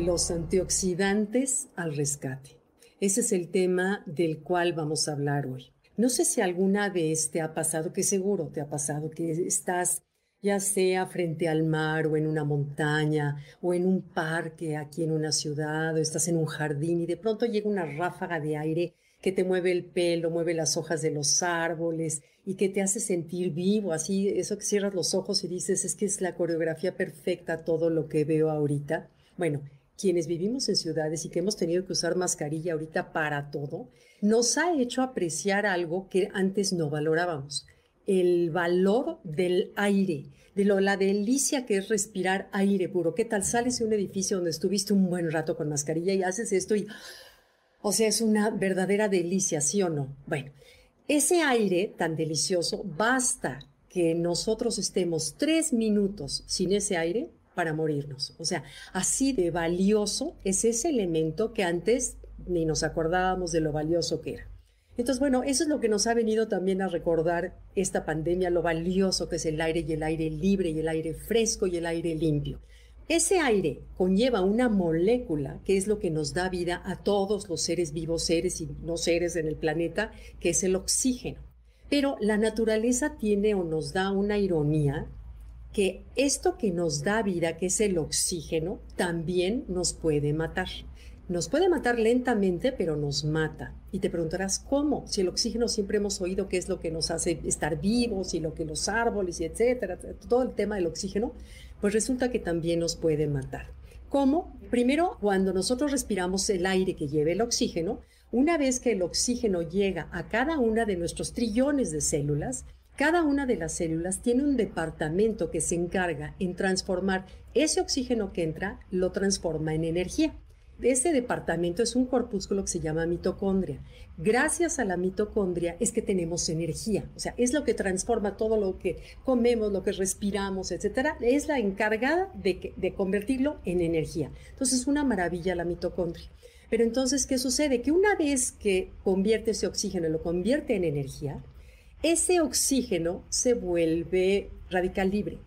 los antioxidantes al rescate. Ese es el tema del cual vamos a hablar hoy. No sé si alguna vez te ha pasado, que seguro te ha pasado, que estás ya sea frente al mar o en una montaña o en un parque aquí en una ciudad o estás en un jardín y de pronto llega una ráfaga de aire que te mueve el pelo, mueve las hojas de los árboles y que te hace sentir vivo, así, eso que cierras los ojos y dices, es que es la coreografía perfecta todo lo que veo ahorita. Bueno, quienes vivimos en ciudades y que hemos tenido que usar mascarilla ahorita para todo, nos ha hecho apreciar algo que antes no valorábamos, el valor del aire, de lo, la delicia que es respirar aire puro. ¿Qué tal sales de un edificio donde estuviste un buen rato con mascarilla y haces esto y, o sea, es una verdadera delicia, ¿sí o no? Bueno, ese aire tan delicioso, basta que nosotros estemos tres minutos sin ese aire para morirnos. O sea, así de valioso es ese elemento que antes ni nos acordábamos de lo valioso que era. Entonces, bueno, eso es lo que nos ha venido también a recordar esta pandemia, lo valioso que es el aire y el aire libre y el aire fresco y el aire limpio. Ese aire conlleva una molécula que es lo que nos da vida a todos los seres vivos, seres y no seres en el planeta, que es el oxígeno. Pero la naturaleza tiene o nos da una ironía que esto que nos da vida, que es el oxígeno, también nos puede matar. Nos puede matar lentamente, pero nos mata. Y te preguntarás, ¿cómo? Si el oxígeno siempre hemos oído que es lo que nos hace estar vivos y lo que los árboles y etcétera, todo el tema del oxígeno, pues resulta que también nos puede matar. ¿Cómo? Primero, cuando nosotros respiramos el aire que lleva el oxígeno, una vez que el oxígeno llega a cada una de nuestros trillones de células, cada una de las células tiene un departamento que se encarga en transformar ese oxígeno que entra, lo transforma en energía. Ese departamento es un corpúsculo que se llama mitocondria. Gracias a la mitocondria es que tenemos energía, o sea, es lo que transforma todo lo que comemos, lo que respiramos, etcétera. Es la encargada de, convertirlo en energía. Entonces, es una maravilla la mitocondria. Pero entonces, ¿qué sucede? Que una vez que convierte ese oxígeno, lo convierte en energía, ese oxígeno se vuelve radical libre.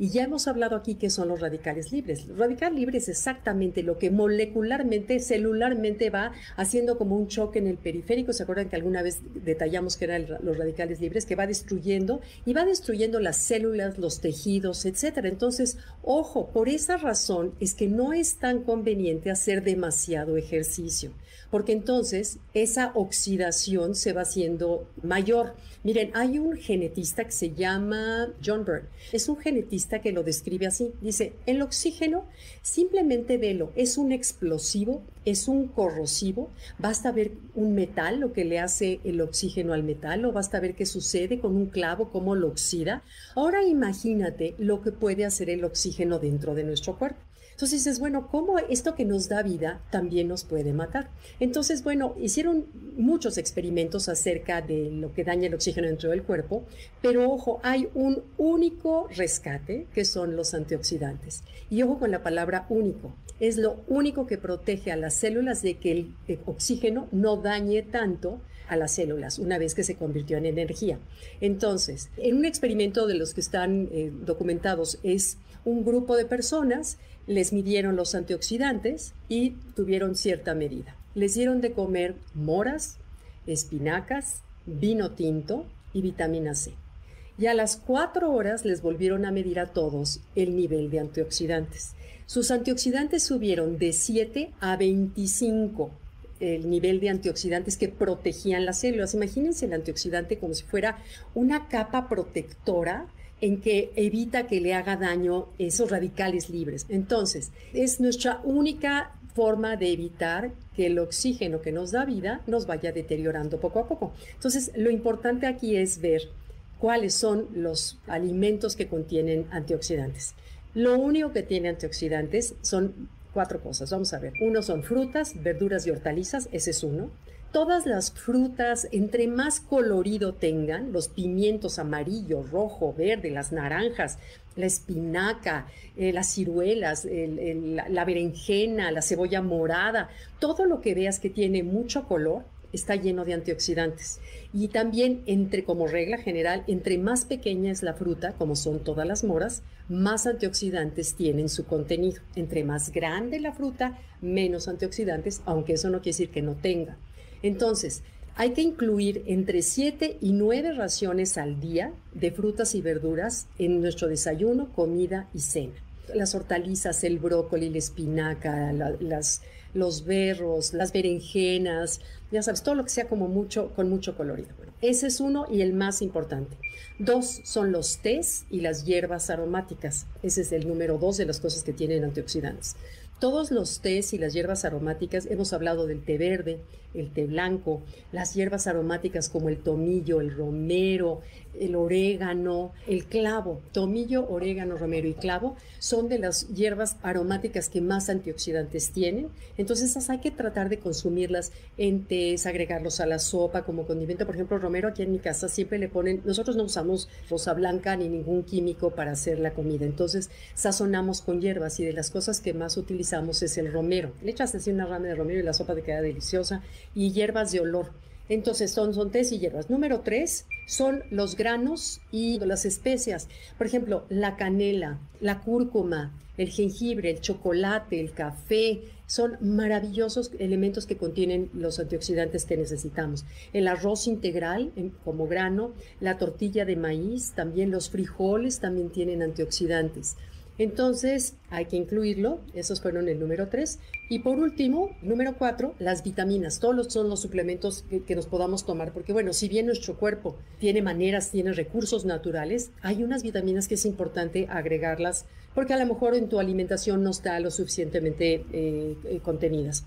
Y ya hemos hablado aquí que son los radicales libres. Los radicales libres es exactamente lo que molecularmente, celularmente va haciendo como un choque en el periférico. ¿Se acuerdan que alguna vez detallamos que eran los radicales libres? Que va destruyendo y va destruyendo las células, los tejidos, etcétera. Entonces, ojo, por esa razón es que no es tan conveniente hacer demasiado ejercicio porque entonces esa oxidación se va haciendo mayor. Miren, hay un genetista que se llama John Byrne. Es un genetista que lo describe así. Dice, el oxígeno, simplemente velo, es un explosivo, es un corrosivo. Basta ver un metal, lo que le hace el oxígeno al metal, o basta ver qué sucede con un clavo, cómo lo oxida. Ahora imagínate lo que puede hacer el oxígeno dentro de nuestro cuerpo. Entonces dices, bueno, ¿cómo esto que nos da vida también nos puede matar? Entonces, bueno, hicieron muchos experimentos acerca de lo que daña el oxígeno dentro del cuerpo, pero ojo, hay un único rescate que son los antioxidantes. Y ojo con la palabra único. Es lo único que protege a las células de que el oxígeno no dañe tanto a las células una vez que se convirtió en energía. Entonces, en un experimento de los que están eh, documentados es un grupo de personas les midieron los antioxidantes y tuvieron cierta medida. Les dieron de comer moras, espinacas, vino tinto y vitamina C. Y a las cuatro horas les volvieron a medir a todos el nivel de antioxidantes. Sus antioxidantes subieron de 7 a 25 el nivel de antioxidantes que protegían las células. Imagínense el antioxidante como si fuera una capa protectora en que evita que le haga daño esos radicales libres. Entonces, es nuestra única forma de evitar que el oxígeno que nos da vida nos vaya deteriorando poco a poco. Entonces, lo importante aquí es ver cuáles son los alimentos que contienen antioxidantes. Lo único que tiene antioxidantes son cuatro cosas. Vamos a ver. Uno son frutas, verduras y hortalizas, ese es uno todas las frutas, entre más colorido tengan, los pimientos amarillo, rojo, verde, las naranjas, la espinaca, eh, las ciruelas, la berenjena, la cebolla morada, todo lo que veas que tiene mucho color, está lleno de antioxidantes. Y también, entre, como regla general, entre más pequeña es la fruta, como son todas las moras, más antioxidantes tienen su contenido. Entre más grande la fruta, menos antioxidantes, aunque eso no quiere decir que no tenga. Entonces, hay que incluir entre 7 y 9 raciones al día de frutas y verduras en nuestro desayuno, comida y cena. Las hortalizas, el brócoli, la espinaca, las, los berros, las berenjenas, ya sabes, todo lo que sea como mucho, con mucho colorido. ese es uno y el más importante. Dos son los tés y las hierbas aromáticas. Ese es el número dos de las cosas que tienen antioxidantes. Todos los tés y las hierbas aromáticas, hemos hablado del té verde, el té blanco, las hierbas aromáticas como el tomillo, el romero, el orégano, el clavo. Tomillo, orégano, romero y clavo son de las hierbas aromáticas que más antioxidantes tienen. Entonces esas hay que tratar de consumirlas en tés, agregarlos a la sopa como condimento. Por ejemplo, romero aquí en mi casa siempre le ponen, nosotros no usamos rosa blanca ni ningún químico para hacer la comida. Entonces sazonamos con hierbas y de las cosas que más utilizamos es el romero. Le echas así una rama de romero y la sopa te queda deliciosa. Y hierbas de olor entonces son, son y hierbas. Número tres son los granos y las especias. Por ejemplo, la canela, la cúrcuma, el jengibre, el chocolate, el café, son maravillosos elementos que contienen los antioxidantes que necesitamos. El arroz integral como grano, la tortilla de maíz, también los frijoles también tienen antioxidantes. Entonces, hay que incluirlo. Esos fueron el número tres. Y por último, número cuatro, las vitaminas. Todos son los suplementos que, nos podamos tomar. Porque, bueno, si bien nuestro cuerpo tiene maneras, tiene recursos naturales, hay unas vitaminas que es importante agregarlas porque a lo mejor en tu alimentación no está lo suficientemente eh, eh, contenidas.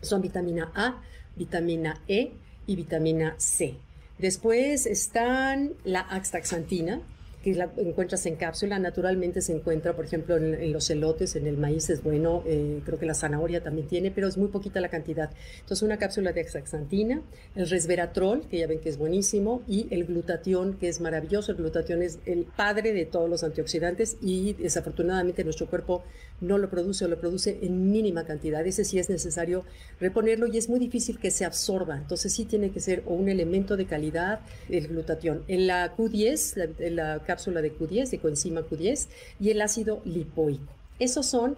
Son vitamina A, vitamina E y vitamina C. Después están la axtaxantina, que la encuentras en cápsula, naturalmente se encuentra, por ejemplo, en, los elotes, en el maíz es bueno, eh, creo que la zanahoria también tiene, pero es muy poquita la cantidad. Entonces, una cápsula de axaxantina, el resveratrol, que ya ven que es buenísimo, y el glutatión, que es maravilloso. El glutatión es el padre de todos los antioxidantes y desafortunadamente nuestro cuerpo no lo produce o lo produce en mínima cantidad. Ese sí es necesario reponerlo y es muy difícil que se absorba. Entonces, sí tiene que ser un elemento de calidad el glutatión. En la Q10, la, la cápsula de Q10, de coenzima Q10, y el ácido lipoico. Esos son,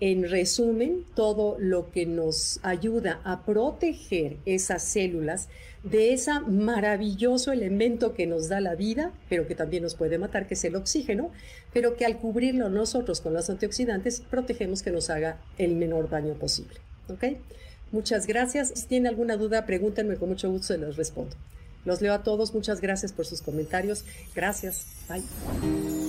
en resumen, todo lo que nos ayuda a proteger esas células de ese maravilloso elemento que nos da la vida, pero que también nos puede matar, que es el oxígeno, pero que al cubrirlo nosotros con los antioxidantes, protegemos que nos haga el menor daño posible. Muchas gracias. Si tienen alguna duda, pregúntenme, con mucho gusto se los respondo. Los leo a todos. Muchas gracias por sus comentarios. Gracias. Bye.